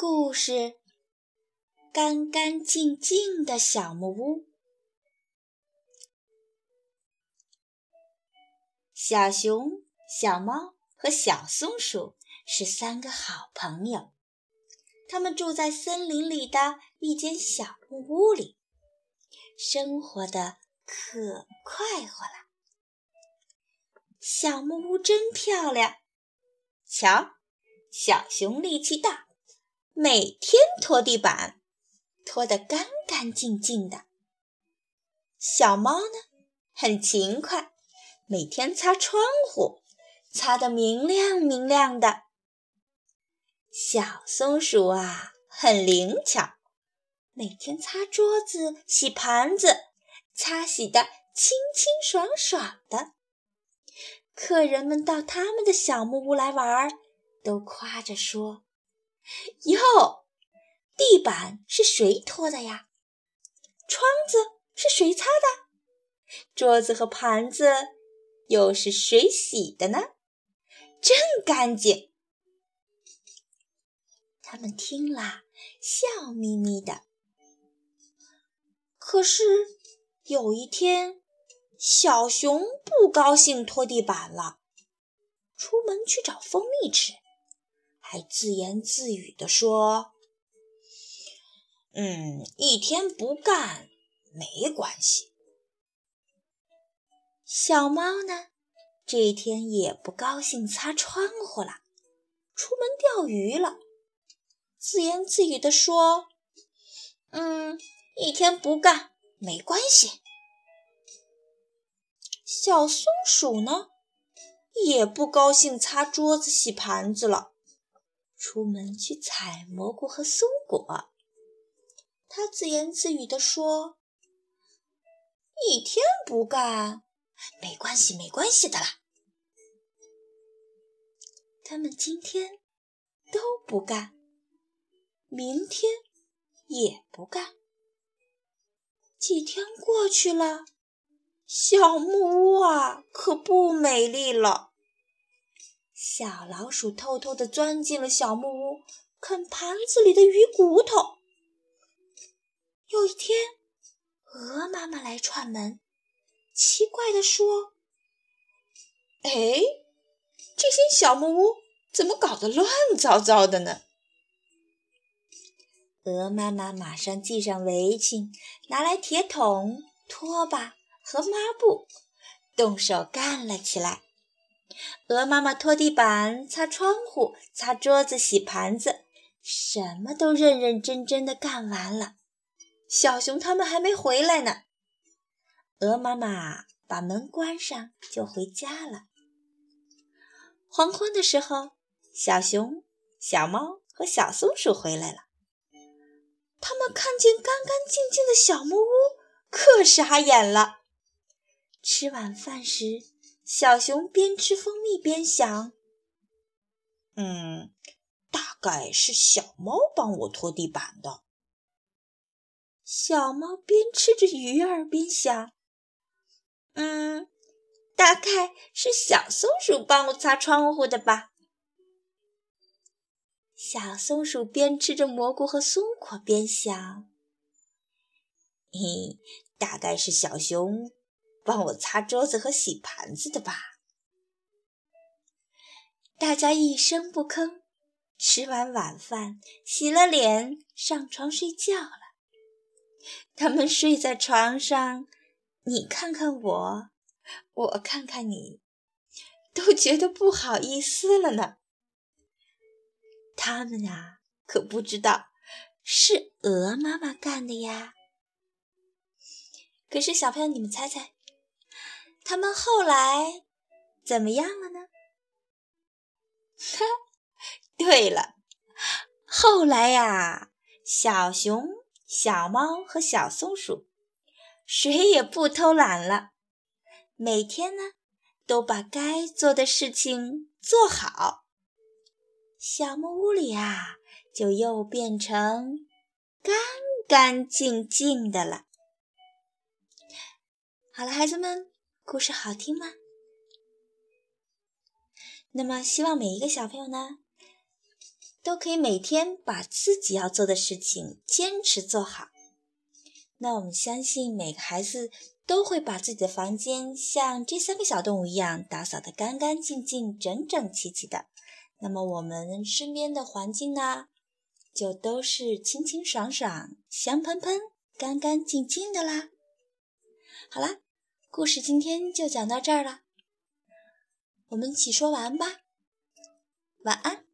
故事：干干净净的小木屋。小熊、小猫和小松鼠是三个好朋友，他们住在森林里的一间小木屋里，生活的可快活了。小木屋真漂亮，瞧，小熊力气大，每天拖地板，拖得干干净净的。小猫呢，很勤快，每天擦窗户，擦得明亮明亮的。小松鼠啊，很灵巧，每天擦桌子、洗盘子，擦洗的清清爽爽的。客人们到他们的小木屋来玩，都夸着说：“哟，地板是谁拖的呀？窗子是谁擦的？桌子和盘子又是谁洗的呢？真干净！”他们听了，笑眯眯的。可是有一天，小熊不高兴拖地板了，出门去找蜂蜜吃，还自言自语地说：“嗯，一天不干没关系。”小猫呢，这一天也不高兴擦窗户了，出门钓鱼了，自言自语地说：“嗯，一天不干没关系。”小松鼠呢，也不高兴擦桌子、洗盘子了，出门去采蘑菇和松果。他自言自语地说：“一天不干，没关系，没关系的啦。”他们今天都不干，明天也不干。几天过去了。小木屋啊，可不美丽了。小老鼠偷偷地钻进了小木屋，啃盘子里的鱼骨头。有一天，鹅妈妈来串门，奇怪地说：“哎，这间小木屋怎么搞得乱糟糟的呢？”鹅妈妈马上系上围裙，拿来铁桶、拖把。和抹布，动手干了起来。鹅妈妈拖地板、擦窗户、擦桌子、洗盘子，什么都认认真真的干完了。小熊他们还没回来呢。鹅妈妈把门关上就回家了。黄昏的时候，小熊、小猫和小松鼠回来了。他们看见干干净净的小木屋，可傻眼了。吃晚饭时，小熊边吃蜂蜜边想：“嗯，大概是小猫帮我拖地板的。”小猫边吃着鱼儿边想：“嗯，大概是小松鼠帮我擦窗户的吧。”小松鼠边吃着蘑菇和松果边想：“嘿，大概是小熊。”帮我擦桌子和洗盘子的吧。大家一声不吭，吃完晚饭，洗了脸，上床睡觉了。他们睡在床上，你看看我，我看看你，都觉得不好意思了呢。他们啊，可不知道是鹅妈妈干的呀。可是，小朋友，你们猜猜？他们后来怎么样了呢？哈，对了，后来呀，小熊、小猫和小松鼠谁也不偷懒了，每天呢都把该做的事情做好，小木屋里啊就又变成干干净净的了。好了，孩子们。故事好听吗？那么，希望每一个小朋友呢，都可以每天把自己要做的事情坚持做好。那我们相信每个孩子都会把自己的房间像这三个小动物一样打扫得干干净净、整整齐齐的。那么我们身边的环境呢，就都是清清爽爽、香喷喷、干干净净的啦。好啦，故事今天就讲到这儿了，我们一起说完吧。晚安。